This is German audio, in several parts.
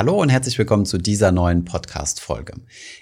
Hallo und herzlich willkommen zu dieser neuen Podcast-Folge.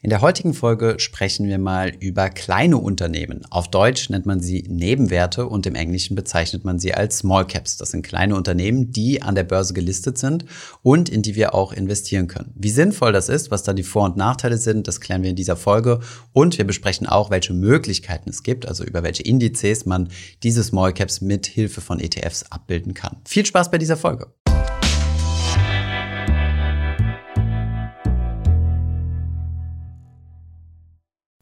In der heutigen Folge sprechen wir mal über kleine Unternehmen. Auf Deutsch nennt man sie Nebenwerte und im Englischen bezeichnet man sie als Small Caps. Das sind kleine Unternehmen, die an der Börse gelistet sind und in die wir auch investieren können. Wie sinnvoll das ist, was da die Vor- und Nachteile sind, das klären wir in dieser Folge und wir besprechen auch, welche Möglichkeiten es gibt, also über welche Indizes man diese Small Caps mit Hilfe von ETFs abbilden kann. Viel Spaß bei dieser Folge.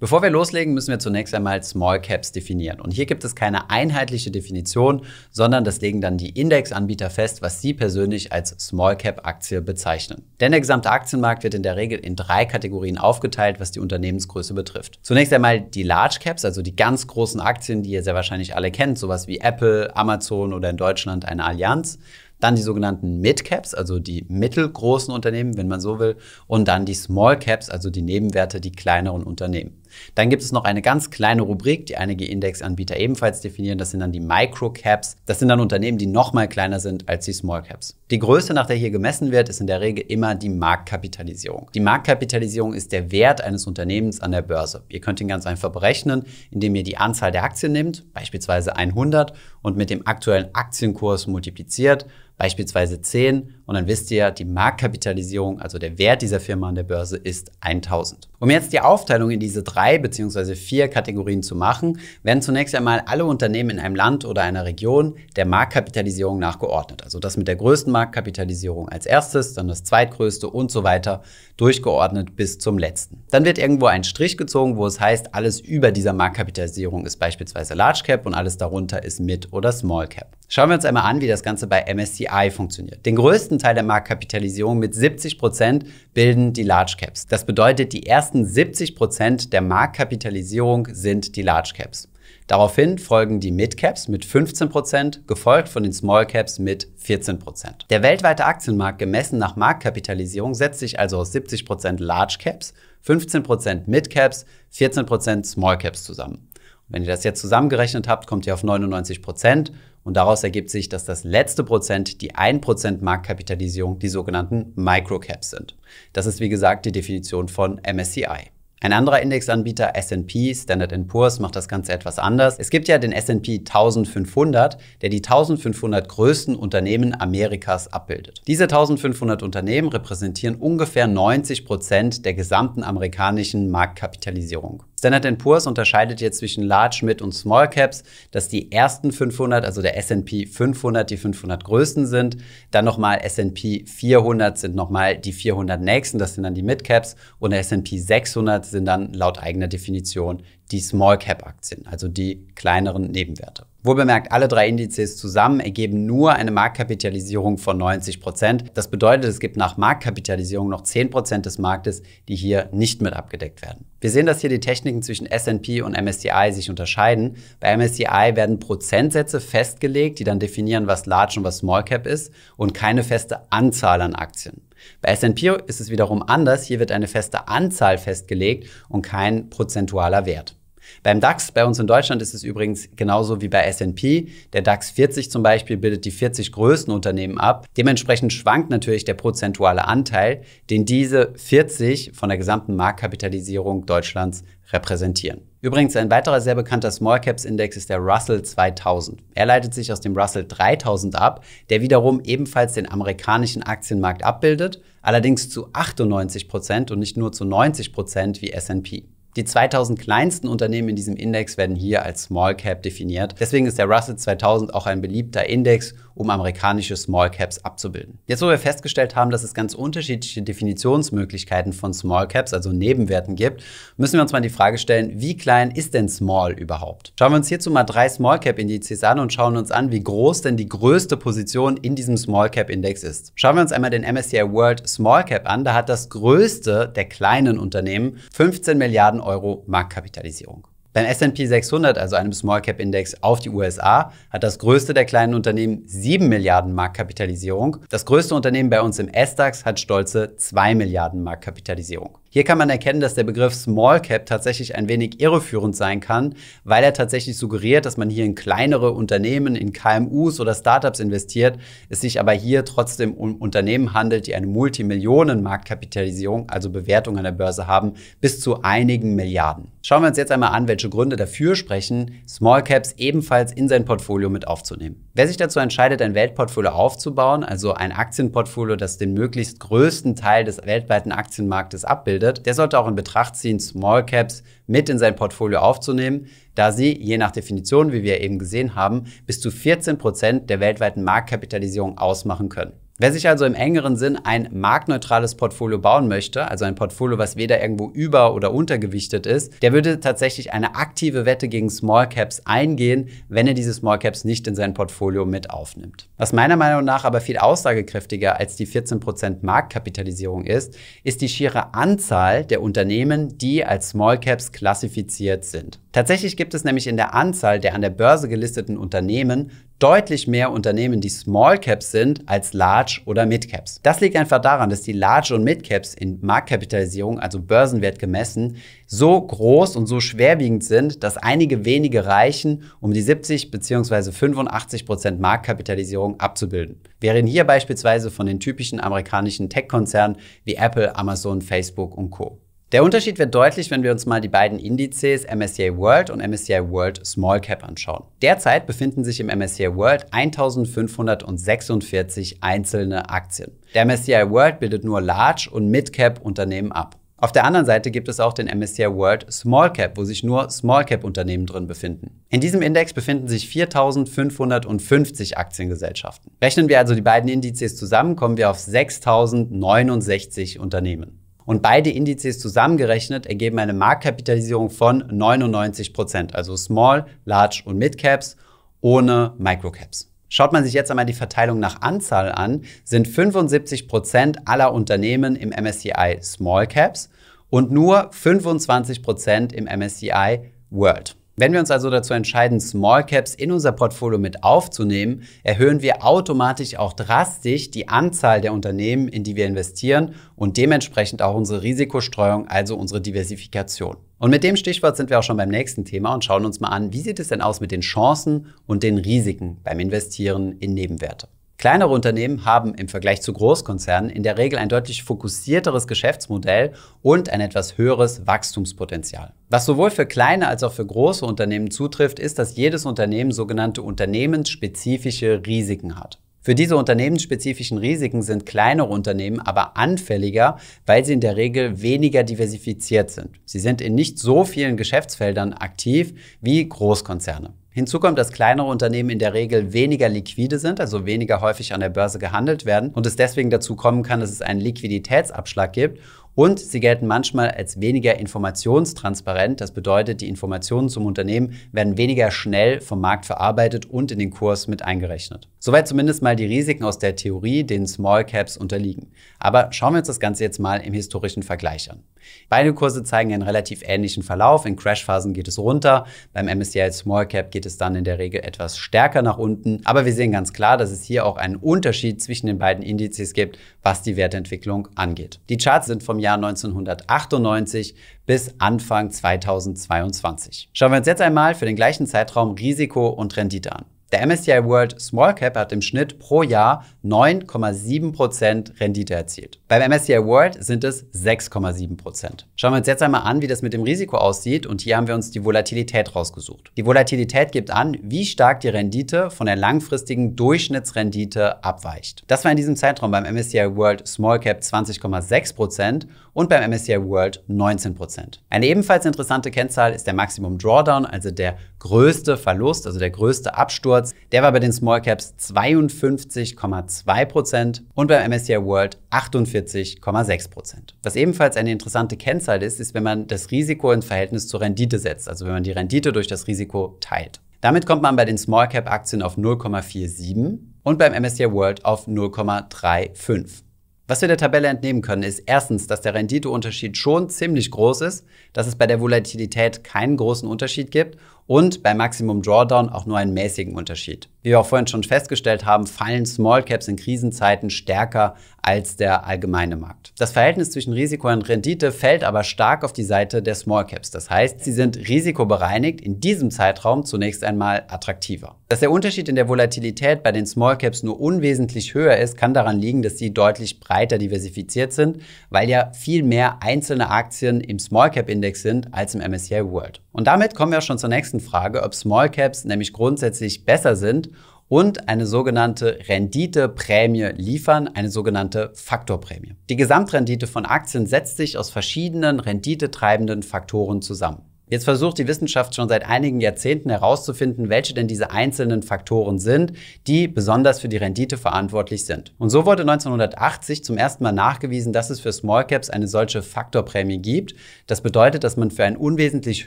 Bevor wir loslegen, müssen wir zunächst einmal Small Caps definieren. Und hier gibt es keine einheitliche Definition, sondern das legen dann die Indexanbieter fest, was sie persönlich als Small Cap Aktie bezeichnen. Denn der gesamte Aktienmarkt wird in der Regel in drei Kategorien aufgeteilt, was die Unternehmensgröße betrifft. Zunächst einmal die Large Caps, also die ganz großen Aktien, die ihr sehr wahrscheinlich alle kennt, sowas wie Apple, Amazon oder in Deutschland eine Allianz. Dann die sogenannten Mid-Caps, also die mittelgroßen Unternehmen, wenn man so will. Und dann die Small Caps, also die Nebenwerte, die kleineren Unternehmen. Dann gibt es noch eine ganz kleine Rubrik, die einige Indexanbieter ebenfalls definieren. Das sind dann die Micro-Caps. Das sind dann Unternehmen, die noch mal kleiner sind als die Small Caps. Die Größe, nach der hier gemessen wird, ist in der Regel immer die Marktkapitalisierung. Die Marktkapitalisierung ist der Wert eines Unternehmens an der Börse. Ihr könnt ihn ganz einfach berechnen, indem ihr die Anzahl der Aktien nimmt, beispielsweise 100, und mit dem aktuellen Aktienkurs multipliziert beispielsweise 10 und dann wisst ihr, die Marktkapitalisierung, also der Wert dieser Firma an der Börse ist 1000. Um jetzt die Aufteilung in diese drei bzw. vier Kategorien zu machen, werden zunächst einmal alle Unternehmen in einem Land oder einer Region der Marktkapitalisierung nachgeordnet. Also das mit der größten Marktkapitalisierung als erstes, dann das zweitgrößte und so weiter durchgeordnet bis zum letzten. Dann wird irgendwo ein Strich gezogen, wo es heißt, alles über dieser Marktkapitalisierung ist beispielsweise Large Cap und alles darunter ist Mid oder Small Cap. Schauen wir uns einmal an, wie das Ganze bei MSCI funktioniert. Den größten Teil der Marktkapitalisierung mit 70 Prozent bilden die Large Caps. Das bedeutet, die ersten 70 Prozent der Marktkapitalisierung sind die Large Caps. Daraufhin folgen die Mid Caps mit 15%, gefolgt von den Small Caps mit 14%. Der weltweite Aktienmarkt gemessen nach Marktkapitalisierung setzt sich also aus 70% Large Caps, 15% Mid Caps, 14% Small Caps zusammen. Wenn ihr das jetzt zusammengerechnet habt, kommt ihr auf 99 Prozent und daraus ergibt sich, dass das letzte Prozent, die 1% Marktkapitalisierung, die sogenannten Microcaps sind. Das ist wie gesagt die Definition von MSCI. Ein anderer Indexanbieter, S&P, Standard Poor's, macht das Ganze etwas anders. Es gibt ja den S&P 1500, der die 1500 größten Unternehmen Amerikas abbildet. Diese 1500 Unternehmen repräsentieren ungefähr 90 Prozent der gesamten amerikanischen Marktkapitalisierung. Standard Poor's unterscheidet jetzt zwischen Large, Mid und Small Caps, dass die ersten 500, also der S&P 500, die 500 größten sind. Dann nochmal S&P 400 sind nochmal die 400 nächsten, das sind dann die Mid Caps. Und der S&P 600 sind dann laut eigener Definition die Small Cap Aktien, also die kleineren Nebenwerte. Wohlbemerkt, alle drei Indizes zusammen ergeben nur eine Marktkapitalisierung von 90 Prozent. Das bedeutet, es gibt nach Marktkapitalisierung noch 10 Prozent des Marktes, die hier nicht mit abgedeckt werden. Wir sehen, dass hier die Techniken zwischen S&P und MSCI sich unterscheiden. Bei MSCI werden Prozentsätze festgelegt, die dann definieren, was Large und was Small Cap ist und keine feste Anzahl an Aktien. Bei S&P ist es wiederum anders. Hier wird eine feste Anzahl festgelegt und kein prozentualer Wert. Beim DAX bei uns in Deutschland ist es übrigens genauso wie bei S&P. Der DAX 40 zum Beispiel bildet die 40 größten Unternehmen ab. Dementsprechend schwankt natürlich der prozentuale Anteil, den diese 40 von der gesamten Marktkapitalisierung Deutschlands repräsentieren. Übrigens, ein weiterer sehr bekannter Small Caps Index ist der Russell 2000. Er leitet sich aus dem Russell 3000 ab, der wiederum ebenfalls den amerikanischen Aktienmarkt abbildet, allerdings zu 98 Prozent und nicht nur zu 90 Prozent wie S&P. Die 2000 kleinsten Unternehmen in diesem Index werden hier als Small Cap definiert. Deswegen ist der Russell 2000 auch ein beliebter Index, um amerikanische Small Caps abzubilden. Jetzt, wo wir festgestellt haben, dass es ganz unterschiedliche Definitionsmöglichkeiten von Small Caps, also Nebenwerten gibt, müssen wir uns mal die Frage stellen, wie klein ist denn Small überhaupt? Schauen wir uns hierzu mal drei Small Cap Indizes an und schauen uns an, wie groß denn die größte Position in diesem Small Cap Index ist. Schauen wir uns einmal den MSCI World Small Cap an. Da hat das größte der kleinen Unternehmen 15 Milliarden Euro Marktkapitalisierung. Beim S&P 600, also einem Small Cap Index auf die USA, hat das größte der kleinen Unternehmen 7 Milliarden Marktkapitalisierung. Das größte Unternehmen bei uns im S-DAX hat stolze 2 Milliarden Marktkapitalisierung. Hier kann man erkennen, dass der Begriff Small Cap tatsächlich ein wenig irreführend sein kann, weil er tatsächlich suggeriert, dass man hier in kleinere Unternehmen, in KMUs oder Startups investiert, es sich aber hier trotzdem um Unternehmen handelt, die eine Multimillionen-Marktkapitalisierung, also Bewertung an der Börse haben, bis zu einigen Milliarden. Schauen wir uns jetzt einmal an, welche Gründe dafür sprechen, Small Caps ebenfalls in sein Portfolio mit aufzunehmen. Wer sich dazu entscheidet, ein Weltportfolio aufzubauen, also ein Aktienportfolio, das den möglichst größten Teil des weltweiten Aktienmarktes abbildet, der sollte auch in Betracht ziehen, Small Caps mit in sein Portfolio aufzunehmen, da sie, je nach Definition, wie wir eben gesehen haben, bis zu 14 Prozent der weltweiten Marktkapitalisierung ausmachen können. Wer sich also im engeren Sinn ein marktneutrales Portfolio bauen möchte, also ein Portfolio, was weder irgendwo über- oder untergewichtet ist, der würde tatsächlich eine aktive Wette gegen Small Caps eingehen, wenn er diese Small Caps nicht in sein Portfolio mit aufnimmt. Was meiner Meinung nach aber viel aussagekräftiger als die 14% Marktkapitalisierung ist, ist die schiere Anzahl der Unternehmen, die als Small Caps klassifiziert sind. Tatsächlich gibt es nämlich in der Anzahl der an der Börse gelisteten Unternehmen deutlich mehr Unternehmen, die Small Caps sind, als Large oder Mid Caps. Das liegt einfach daran, dass die Large und Mid Caps in Marktkapitalisierung, also Börsenwert gemessen, so groß und so schwerwiegend sind, dass einige wenige reichen, um die 70 bzw. 85 Prozent Marktkapitalisierung abzubilden. Wir hier beispielsweise von den typischen amerikanischen Tech-Konzernen wie Apple, Amazon, Facebook und Co. Der Unterschied wird deutlich, wenn wir uns mal die beiden Indizes MSCI World und MSCI World Small Cap anschauen. Derzeit befinden sich im MSCI World 1546 einzelne Aktien. Der MSCI World bildet nur Large und Mid Cap Unternehmen ab. Auf der anderen Seite gibt es auch den MSCI World Small Cap, wo sich nur Small Cap Unternehmen drin befinden. In diesem Index befinden sich 4550 Aktiengesellschaften. Rechnen wir also die beiden Indizes zusammen, kommen wir auf 6069 Unternehmen. Und beide Indizes zusammengerechnet ergeben eine Marktkapitalisierung von 99 Prozent, also Small, Large und Mid Caps ohne Microcaps. Schaut man sich jetzt einmal die Verteilung nach Anzahl an, sind 75 Prozent aller Unternehmen im MSCI Small Caps und nur 25 Prozent im MSCI World. Wenn wir uns also dazu entscheiden, Small Caps in unser Portfolio mit aufzunehmen, erhöhen wir automatisch auch drastisch die Anzahl der Unternehmen, in die wir investieren und dementsprechend auch unsere Risikostreuung, also unsere Diversifikation. Und mit dem Stichwort sind wir auch schon beim nächsten Thema und schauen uns mal an, wie sieht es denn aus mit den Chancen und den Risiken beim Investieren in Nebenwerte. Kleinere Unternehmen haben im Vergleich zu Großkonzernen in der Regel ein deutlich fokussierteres Geschäftsmodell und ein etwas höheres Wachstumspotenzial. Was sowohl für kleine als auch für große Unternehmen zutrifft, ist, dass jedes Unternehmen sogenannte unternehmensspezifische Risiken hat. Für diese unternehmensspezifischen Risiken sind kleinere Unternehmen aber anfälliger, weil sie in der Regel weniger diversifiziert sind. Sie sind in nicht so vielen Geschäftsfeldern aktiv wie Großkonzerne. Hinzu kommt, dass kleinere Unternehmen in der Regel weniger liquide sind, also weniger häufig an der Börse gehandelt werden und es deswegen dazu kommen kann, dass es einen Liquiditätsabschlag gibt und sie gelten manchmal als weniger informationstransparent. Das bedeutet, die Informationen zum Unternehmen werden weniger schnell vom Markt verarbeitet und in den Kurs mit eingerechnet. Soweit zumindest mal die Risiken aus der Theorie, denen Small Caps unterliegen. Aber schauen wir uns das Ganze jetzt mal im historischen Vergleich an. Beide Kurse zeigen einen relativ ähnlichen Verlauf. In Crashphasen geht es runter. Beim MSCI Small Cap geht es dann in der Regel etwas stärker nach unten. Aber wir sehen ganz klar, dass es hier auch einen Unterschied zwischen den beiden Indizes gibt, was die Wertentwicklung angeht. Die Charts sind vom Jahr 1998 bis Anfang 2022. Schauen wir uns jetzt einmal für den gleichen Zeitraum Risiko und Rendite an. Der MSCI World Small Cap hat im Schnitt pro Jahr 9,7% Rendite erzielt. Beim MSCI World sind es 6,7%. Schauen wir uns jetzt einmal an, wie das mit dem Risiko aussieht und hier haben wir uns die Volatilität rausgesucht. Die Volatilität gibt an, wie stark die Rendite von der langfristigen Durchschnittsrendite abweicht. Das war in diesem Zeitraum beim MSCI World Small Cap 20,6% und beim MSCI World 19%. Eine ebenfalls interessante Kennzahl ist der Maximum Drawdown, also der größte Verlust, also der größte Absturz. Der war bei den Small Caps 52,2% und beim MSCI World 48,6%. Was ebenfalls eine interessante Kennzahl ist, ist, wenn man das Risiko in Verhältnis zur Rendite setzt, also wenn man die Rendite durch das Risiko teilt. Damit kommt man bei den Small Cap Aktien auf 0,47 und beim MSCI World auf 0,35. Was wir der Tabelle entnehmen können, ist erstens, dass der Renditeunterschied schon ziemlich groß ist, dass es bei der Volatilität keinen großen Unterschied gibt und beim Maximum Drawdown auch nur einen mäßigen Unterschied. Wie wir auch vorhin schon festgestellt haben, fallen Small Caps in Krisenzeiten stärker als der allgemeine Markt. Das Verhältnis zwischen Risiko und Rendite fällt aber stark auf die Seite der Small Caps. Das heißt, sie sind risikobereinigt in diesem Zeitraum zunächst einmal attraktiver. Dass der Unterschied in der Volatilität bei den Small Caps nur unwesentlich höher ist, kann daran liegen, dass sie deutlich breiter diversifiziert sind, weil ja viel mehr einzelne Aktien im Small Cap Index sind als im MSCI World. Und damit kommen wir schon zur nächsten Frage, ob Small Caps nämlich grundsätzlich besser sind und eine sogenannte Renditeprämie liefern, eine sogenannte Faktorprämie. Die Gesamtrendite von Aktien setzt sich aus verschiedenen renditetreibenden Faktoren zusammen. Jetzt versucht die Wissenschaft schon seit einigen Jahrzehnten herauszufinden, welche denn diese einzelnen Faktoren sind, die besonders für die Rendite verantwortlich sind. Und so wurde 1980 zum ersten Mal nachgewiesen, dass es für Small Caps eine solche Faktorprämie gibt. Das bedeutet, dass man für ein unwesentlich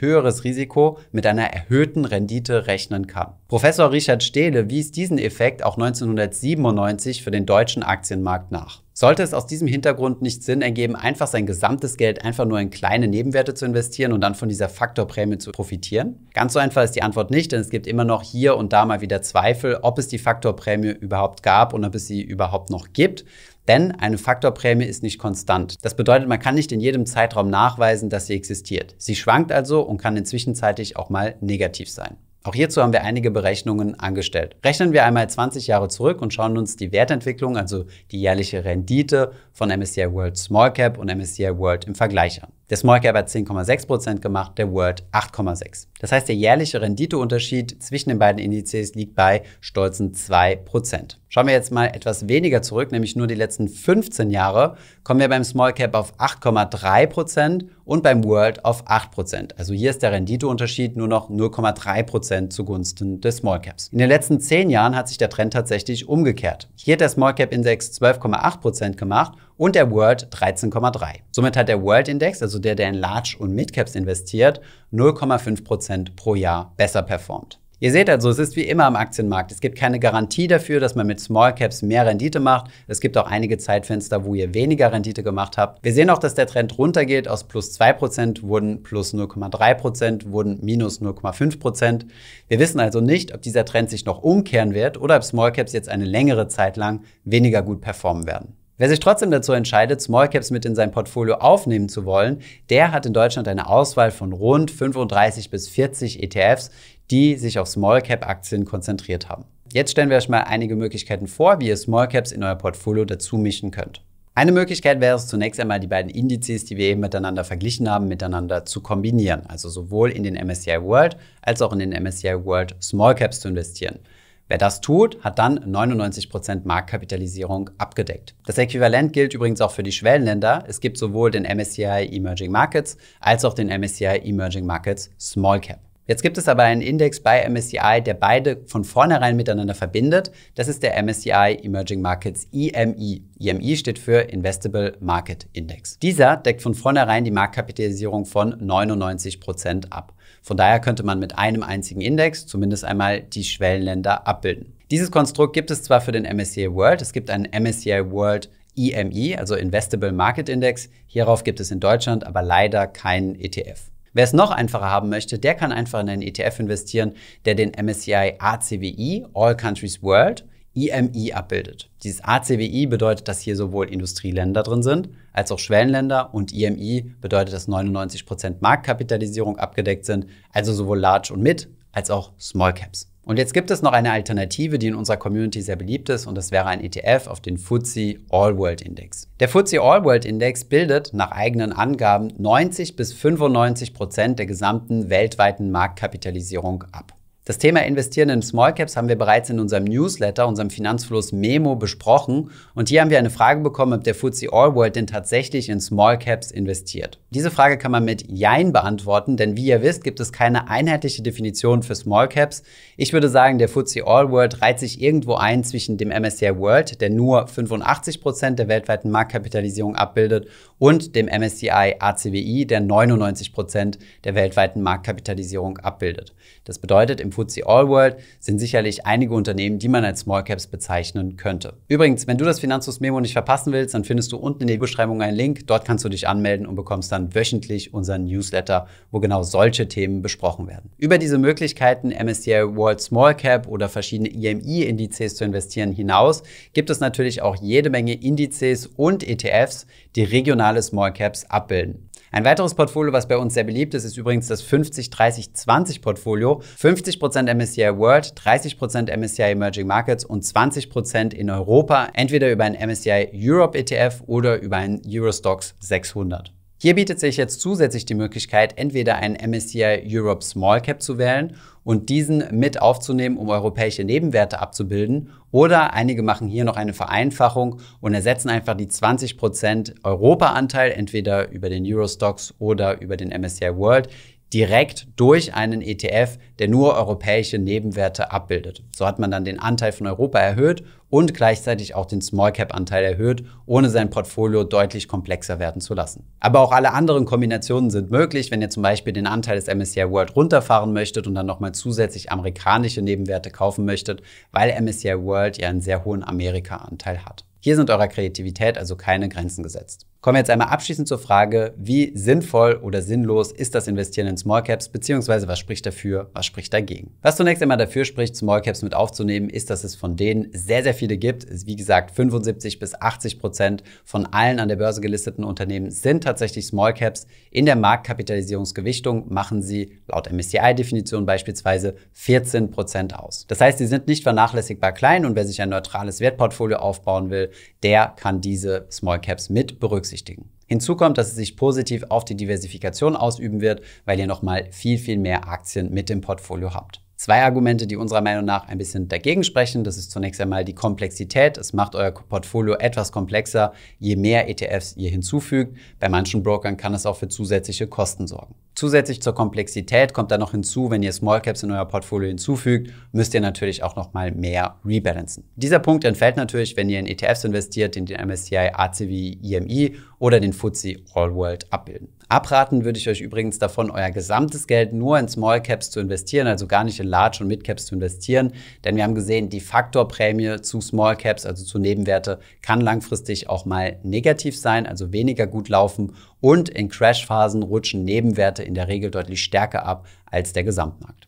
höheres Risiko mit einer erhöhten Rendite rechnen kann. Professor Richard Stehle wies diesen Effekt auch 1997 für den deutschen Aktienmarkt nach. Sollte es aus diesem Hintergrund nicht Sinn ergeben, einfach sein gesamtes Geld einfach nur in kleine Nebenwerte zu investieren und dann von dieser Faktorprämie zu profitieren? Ganz so einfach ist die Antwort nicht, denn es gibt immer noch hier und da mal wieder Zweifel, ob es die Faktorprämie überhaupt gab und ob es sie überhaupt noch gibt. Denn eine Faktorprämie ist nicht konstant. Das bedeutet, man kann nicht in jedem Zeitraum nachweisen, dass sie existiert. Sie schwankt also und kann inzwischenzeitlich auch mal negativ sein. Auch hierzu haben wir einige Berechnungen angestellt. Rechnen wir einmal 20 Jahre zurück und schauen uns die Wertentwicklung, also die jährliche Rendite von MSCI World Small Cap und MSCI World im Vergleich an. Der Small Cap hat 10,6% gemacht, der World 8,6%. Das heißt, der jährliche Renditeunterschied zwischen den beiden Indizes liegt bei stolzen 2%. Schauen wir jetzt mal etwas weniger zurück, nämlich nur die letzten 15 Jahre, kommen wir beim Small Cap auf 8,3% und beim World auf 8%. Also hier ist der Renditeunterschied nur noch 0,3% zugunsten des Small Caps. In den letzten 10 Jahren hat sich der Trend tatsächlich umgekehrt. Hier hat der Small Cap Index 12,8% gemacht und der World 13,3. Somit hat der World Index, also der, der in Large und Mid Caps investiert, 0,5% pro Jahr besser performt. Ihr seht also, es ist wie immer am Aktienmarkt. Es gibt keine Garantie dafür, dass man mit Small Caps mehr Rendite macht. Es gibt auch einige Zeitfenster, wo ihr weniger Rendite gemacht habt. Wir sehen auch, dass der Trend runtergeht. Aus plus 2% wurden plus 0,3%, wurden minus 0,5%. Wir wissen also nicht, ob dieser Trend sich noch umkehren wird oder ob Small Caps jetzt eine längere Zeit lang weniger gut performen werden. Wer sich trotzdem dazu entscheidet, Small Caps mit in sein Portfolio aufnehmen zu wollen, der hat in Deutschland eine Auswahl von rund 35 bis 40 ETFs, die sich auf Small Cap Aktien konzentriert haben. Jetzt stellen wir euch mal einige Möglichkeiten vor, wie ihr Small Caps in euer Portfolio dazu mischen könnt. Eine Möglichkeit wäre es zunächst einmal, die beiden Indizes, die wir eben miteinander verglichen haben, miteinander zu kombinieren. Also sowohl in den MSCI World als auch in den MSCI World Small Caps zu investieren. Wer das tut, hat dann 99% Marktkapitalisierung abgedeckt. Das Äquivalent gilt übrigens auch für die Schwellenländer. Es gibt sowohl den MSCI Emerging Markets als auch den MSCI Emerging Markets Small Cap. Jetzt gibt es aber einen Index bei MSCI, der beide von vornherein miteinander verbindet. Das ist der MSCI Emerging Markets EMI. EMI steht für Investable Market Index. Dieser deckt von vornherein die Marktkapitalisierung von 99% ab. Von daher könnte man mit einem einzigen Index zumindest einmal die Schwellenländer abbilden. Dieses Konstrukt gibt es zwar für den MSCI World, es gibt einen MSCI World EMI, also Investable Market Index. Hierauf gibt es in Deutschland aber leider keinen ETF. Wer es noch einfacher haben möchte, der kann einfach in einen ETF investieren, der den MSCI ACWI, All Countries World, IMI abbildet. Dieses ACWI bedeutet, dass hier sowohl Industrieländer drin sind, als auch Schwellenländer und IMI bedeutet, dass 99% Marktkapitalisierung abgedeckt sind, also sowohl Large und Mid als auch Small Caps. Und jetzt gibt es noch eine Alternative, die in unserer Community sehr beliebt ist, und das wäre ein ETF auf den FTSE All World Index. Der FTSE All World Index bildet nach eigenen Angaben 90 bis 95 Prozent der gesamten weltweiten Marktkapitalisierung ab. Das Thema Investieren in Small Caps haben wir bereits in unserem Newsletter, unserem Finanzfluss Memo besprochen. Und hier haben wir eine Frage bekommen, ob der FTSE All World denn tatsächlich in Small Caps investiert. Diese Frage kann man mit Jein beantworten, denn wie ihr wisst, gibt es keine einheitliche Definition für Small Caps. Ich würde sagen, der FTSE All World reiht sich irgendwo ein zwischen dem MSCI World, der nur 85 Prozent der weltweiten Marktkapitalisierung abbildet, und dem MSCI ACWI, der 99 Prozent der weltweiten Marktkapitalisierung abbildet. Das bedeutet, im FTSE All World sind sicherlich einige Unternehmen, die man als Small Caps bezeichnen könnte. Übrigens, wenn du das Finanzus Memo nicht verpassen willst, dann findest du unten in der Beschreibung einen Link. Dort kannst du dich anmelden und bekommst dann wöchentlich unseren Newsletter, wo genau solche Themen besprochen werden. Über diese Möglichkeiten, MSCI World Small Cap oder verschiedene IMI-Indizes zu investieren hinaus, gibt es natürlich auch jede Menge Indizes und ETFs, die regionale Small Caps abbilden. Ein weiteres Portfolio, was bei uns sehr beliebt ist, ist übrigens das 50-30-20 Portfolio. 50% MSCI World, 30% MSCI Emerging Markets und 20% in Europa, entweder über ein MSCI Europe ETF oder über ein Eurostox 600. Hier bietet sich jetzt zusätzlich die Möglichkeit, entweder ein MSCI Europe Small Cap zu wählen und diesen mit aufzunehmen, um europäische Nebenwerte abzubilden. Oder einige machen hier noch eine Vereinfachung und ersetzen einfach die 20% Europa-Anteil, entweder über den Eurostox oder über den MSCI World, direkt durch einen ETF, der nur europäische Nebenwerte abbildet. So hat man dann den Anteil von Europa erhöht und gleichzeitig auch den Small Cap Anteil erhöht, ohne sein Portfolio deutlich komplexer werden zu lassen. Aber auch alle anderen Kombinationen sind möglich, wenn ihr zum Beispiel den Anteil des MSCI World runterfahren möchtet und dann nochmal zusätzlich amerikanische Nebenwerte kaufen möchtet, weil MSCI World ja einen sehr hohen Amerika-Anteil hat. Hier sind eurer Kreativität also keine Grenzen gesetzt. Kommen wir jetzt einmal abschließend zur Frage, wie sinnvoll oder sinnlos ist das Investieren in Small Caps, beziehungsweise was spricht dafür, was spricht dagegen? Was zunächst einmal dafür spricht, Small Caps mit aufzunehmen, ist, dass es von denen sehr, sehr viele gibt. Wie gesagt, 75 bis 80 Prozent von allen an der Börse gelisteten Unternehmen sind tatsächlich Small Caps. In der Marktkapitalisierungsgewichtung machen sie laut MSCI-Definition beispielsweise 14 Prozent aus. Das heißt, sie sind nicht vernachlässigbar klein und wer sich ein neutrales Wertportfolio aufbauen will, der kann diese Small Caps mit berücksichtigen berücksichtigen. Hinzu kommt, dass es sich positiv auf die Diversifikation ausüben wird, weil ihr nochmal viel, viel mehr Aktien mit dem Portfolio habt. Zwei Argumente, die unserer Meinung nach ein bisschen dagegen sprechen. Das ist zunächst einmal die Komplexität. Es macht euer Portfolio etwas komplexer, je mehr ETFs ihr hinzufügt. Bei manchen Brokern kann es auch für zusätzliche Kosten sorgen. Zusätzlich zur Komplexität kommt dann noch hinzu, wenn ihr Small Caps in euer Portfolio hinzufügt, müsst ihr natürlich auch noch mal mehr rebalancen. Dieser Punkt entfällt natürlich, wenn ihr in ETFs investiert, in den MSCI ACV EMI oder den FTSE All World abbilden. Abraten würde ich euch übrigens davon, euer gesamtes Geld nur in Small Caps zu investieren, also gar nicht in Large und Mid Caps zu investieren. Denn wir haben gesehen, die Faktorprämie zu Small Caps, also zu Nebenwerte, kann langfristig auch mal negativ sein, also weniger gut laufen. Und in Crashphasen rutschen Nebenwerte in der Regel deutlich stärker ab als der Gesamtmarkt.